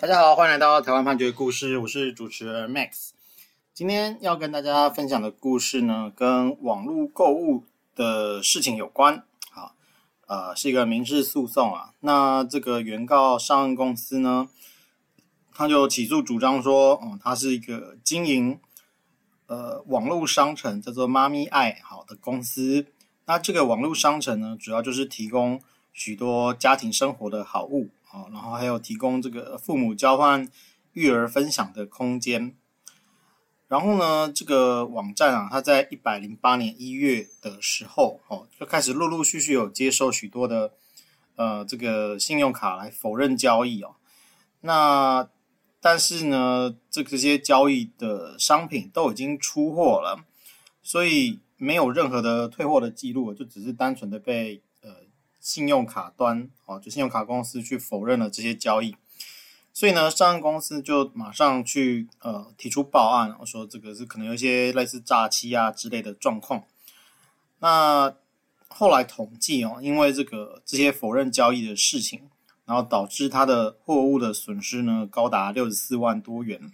大家好，欢迎来到台湾判决故事，我是主持人 Max。今天要跟大家分享的故事呢，跟网络购物的事情有关。好，呃，是一个民事诉讼啊。那这个原告上市公司呢，他就起诉主张说，嗯，他是一个经营呃网络商城叫做妈咪爱好的公司。那这个网络商城呢，主要就是提供许多家庭生活的好物。好，然后还有提供这个父母交换育儿分享的空间。然后呢，这个网站啊，它在一百零八年一月的时候，哦，就开始陆陆续续有接受许多的呃这个信用卡来否认交易哦。那但是呢，这这些交易的商品都已经出货了，所以没有任何的退货的记录，就只是单纯的被。信用卡端哦，就信用卡公司去否认了这些交易，所以呢，上岸公司就马上去呃提出报案，说这个是可能有一些类似诈欺啊之类的状况。那后来统计哦，因为这个这些否认交易的事情，然后导致他的货物的损失呢高达六十四万多元。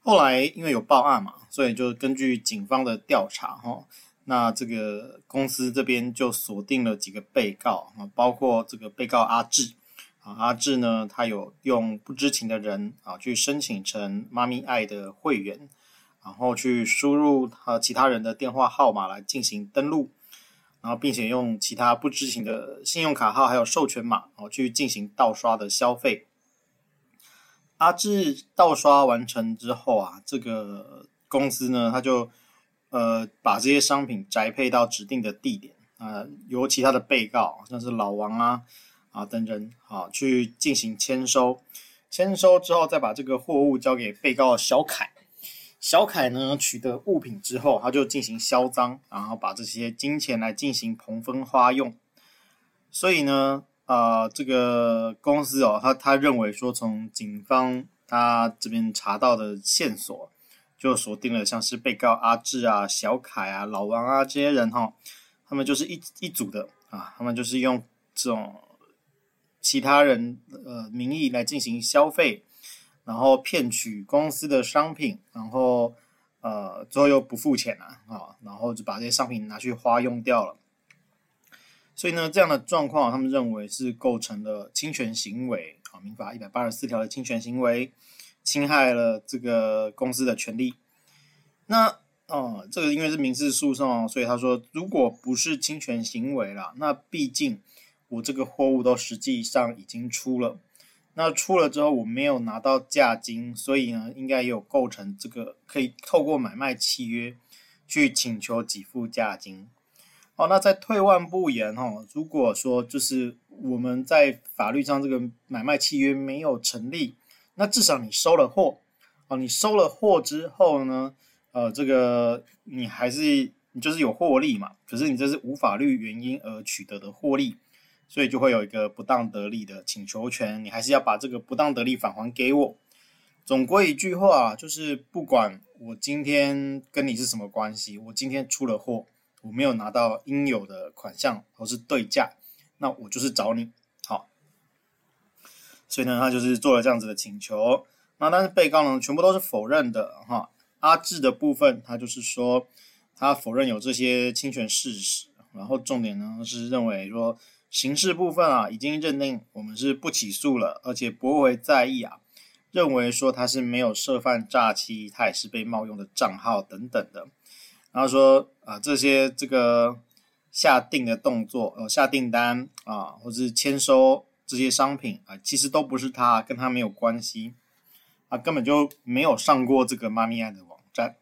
后来因为有报案嘛，所以就根据警方的调查哈。哦那这个公司这边就锁定了几个被告啊，包括这个被告阿志啊，阿志呢，他有用不知情的人啊去申请成妈咪爱的会员，然后去输入他其他人的电话号码来进行登录，然后并且用其他不知情的信用卡号还有授权码啊去进行盗刷的消费。阿志盗刷完成之后啊，这个公司呢，他就。呃，把这些商品宅配到指定的地点啊、呃，由其他的被告，像是老王啊啊等人啊，去进行签收。签收之后，再把这个货物交给被告小凯。小凯呢，取得物品之后，他就进行销赃，然后把这些金钱来进行平分花用。所以呢，啊、呃，这个公司哦，他他认为说，从警方他这边查到的线索。就锁定了像是被告阿志啊、小凯啊、老王啊这些人哈，他们就是一一组的啊，他们就是用这种其他人呃名义来进行消费，然后骗取公司的商品，然后呃最后又不付钱啊，啊，然后就把这些商品拿去花用掉了。所以呢，这样的状况他们认为是构成了侵权行为啊，民法一百八十四条的侵权行为。侵害了这个公司的权利，那哦，这个因为是民事诉讼，所以他说，如果不是侵权行为啦，那毕竟我这个货物都实际上已经出了，那出了之后我没有拿到价金，所以呢，应该也有构成这个可以透过买卖契约去请求给付价金。好，那再退万步言哈，如果说就是我们在法律上这个买卖契约没有成立。那至少你收了货，哦，你收了货之后呢，呃，这个你还是你就是有获利嘛，可是你这是无法律原因而取得的获利，所以就会有一个不当得利的请求权，你还是要把这个不当得利返还给我。总归一句话，就是不管我今天跟你是什么关系，我今天出了货，我没有拿到应有的款项或是对价，那我就是找你。所以呢，他就是做了这样子的请求。那但是被告呢，全部都是否认的哈。阿志的部分，他就是说他否认有这些侵权事实。然后重点呢是认为说刑事部分啊，已经认定我们是不起诉了，而且驳回在议啊，认为说他是没有涉犯诈欺，他也是被冒用的账号等等的。然后说啊，这些这个下订的动作，呃，下订单啊，或是签收。这些商品啊，其实都不是他，跟他没有关系，啊，根本就没有上过这个妈咪爱的网站。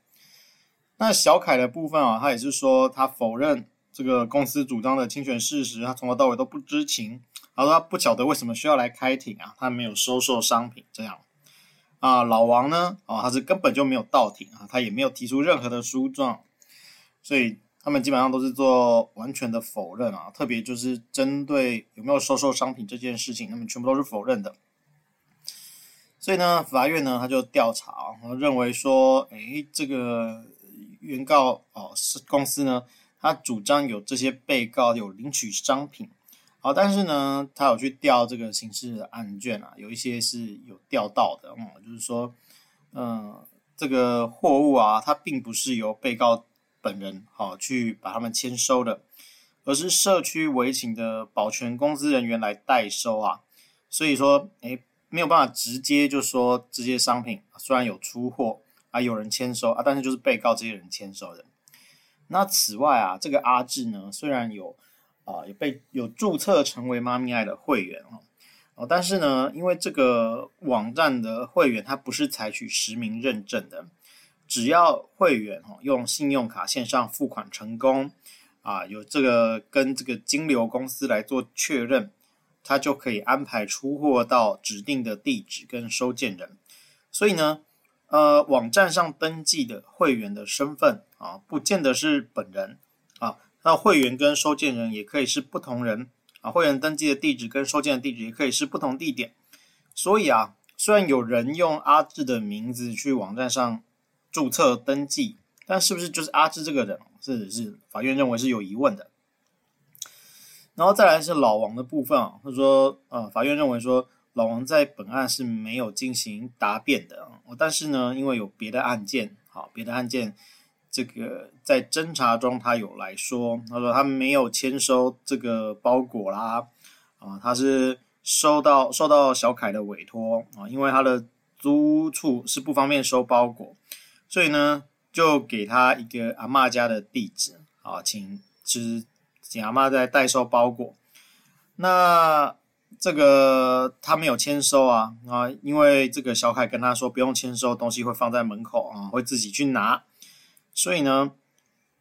那小凯的部分啊，他也是说他否认这个公司主张的侵权事实，他从头到尾都不知情，他说他不晓得为什么需要来开庭啊，他没有收受商品这样。啊，老王呢，啊，他是根本就没有到庭啊，他也没有提出任何的诉状，所以。他们基本上都是做完全的否认啊，特别就是针对有没有收受商品这件事情，他们全部都是否认的。所以呢，法院呢他就调查啊，认为说，诶，这个原告哦是公司呢，他主张有这些被告有领取商品好，但是呢，他有去调这个刑事案卷啊，有一些是有调到的，嗯，就是说，嗯，这个货物啊，它并不是由被告本人好去把他们签收的，而是社区违停的保全公司人员来代收啊，所以说，诶，没有办法直接就说这些商品虽然有出货啊，有人签收啊，但是就是被告这些人签收的。那此外啊，这个阿志呢，虽然有啊有被有注册成为妈咪爱的会员哦，哦，但是呢，因为这个网站的会员他不是采取实名认证的，只要会员哦用信用卡线上付款成功啊，有这个跟这个金流公司来做确认，他就可以安排出货到指定的地址跟收件人，所以呢。呃，网站上登记的会员的身份啊，不见得是本人啊。那会员跟收件人也可以是不同人啊。会员登记的地址跟收件的地址也可以是不同地点。所以啊，虽然有人用阿志的名字去网站上注册登记，但是不是就是阿志这个人，是是法院认为是有疑问的。然后再来是老王的部分啊，他说，呃，法院认为说。老王在本案是没有进行答辩的，但是呢，因为有别的案件，好，别的案件，这个在侦查中他有来说，他说他没有签收这个包裹啦，啊，他是收到受到小凯的委托啊，因为他的租处是不方便收包裹，所以呢，就给他一个阿嬷家的地址啊，请请阿嬷在代收包裹，那。这个他没有签收啊啊，因为这个小凯跟他说不用签收，东西会放在门口啊，会自己去拿。所以呢，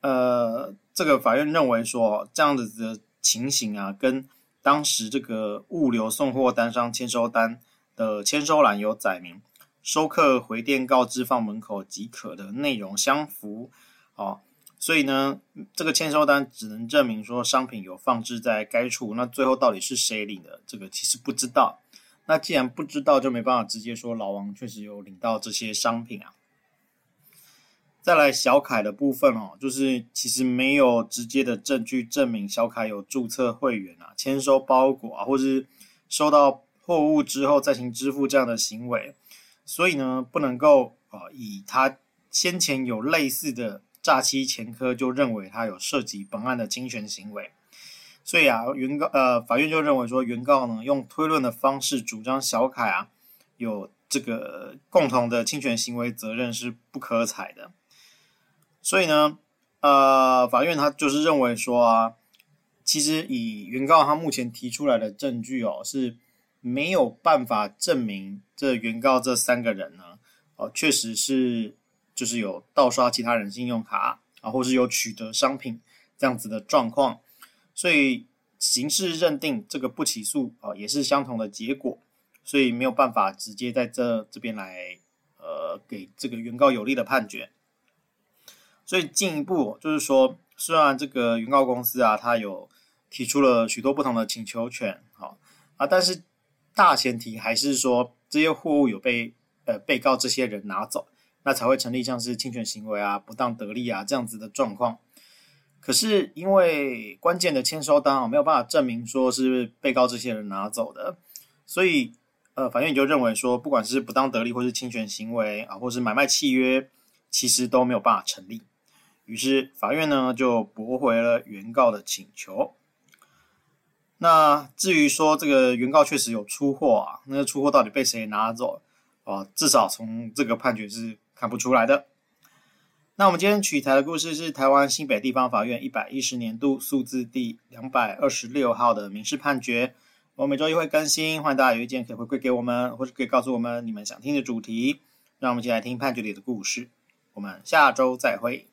呃，这个法院认为说这样子的情形啊，跟当时这个物流送货单上签收单的签收栏有载明收客回电告知放门口即可的内容相符，哦。所以呢，这个签收单只能证明说商品有放置在该处，那最后到底是谁领的，这个其实不知道。那既然不知道，就没办法直接说老王确实有领到这些商品啊。再来小凯的部分哦，就是其实没有直接的证据证明小凯有注册会员啊、签收包裹啊，或是收到货物之后再行支付这样的行为，所以呢，不能够啊以他先前有类似的。诈欺前科就认为他有涉及本案的侵权行为，所以啊，原告呃法院就认为说，原告呢用推论的方式主张小凯啊有这个共同的侵权行为责任是不可采的，所以呢，呃法院他就是认为说啊，其实以原告他目前提出来的证据哦是没有办法证明这原告这三个人呢哦确实是。就是有盗刷其他人信用卡啊，或是有取得商品这样子的状况，所以刑事认定这个不起诉啊，也是相同的结果，所以没有办法直接在这这边来呃给这个原告有利的判决。所以进一步就是说，虽然这个原告公司啊，他有提出了许多不同的请求权，好啊，但是大前提还是说这些货物有被呃被告这些人拿走。那才会成立像是侵权行为啊、不当得利啊这样子的状况。可是因为关键的签收单啊没有办法证明说是被告这些人拿走的，所以呃法院就认为说，不管是不当得利或是侵权行为啊，或是买卖契约，其实都没有办法成立。于是法院呢就驳回了原告的请求。那至于说这个原告确实有出货啊，那出货到底被谁拿走啊？至少从这个判决是。看不出来的。那我们今天取材的故事是台湾新北地方法院一百一十年度诉字第两百二十六号的民事判决。我每周一会更新，欢迎大家有意见可以回馈给我们，或者可以告诉我们你们想听的主题。让我们一起来听判决里的故事。我们下周再会。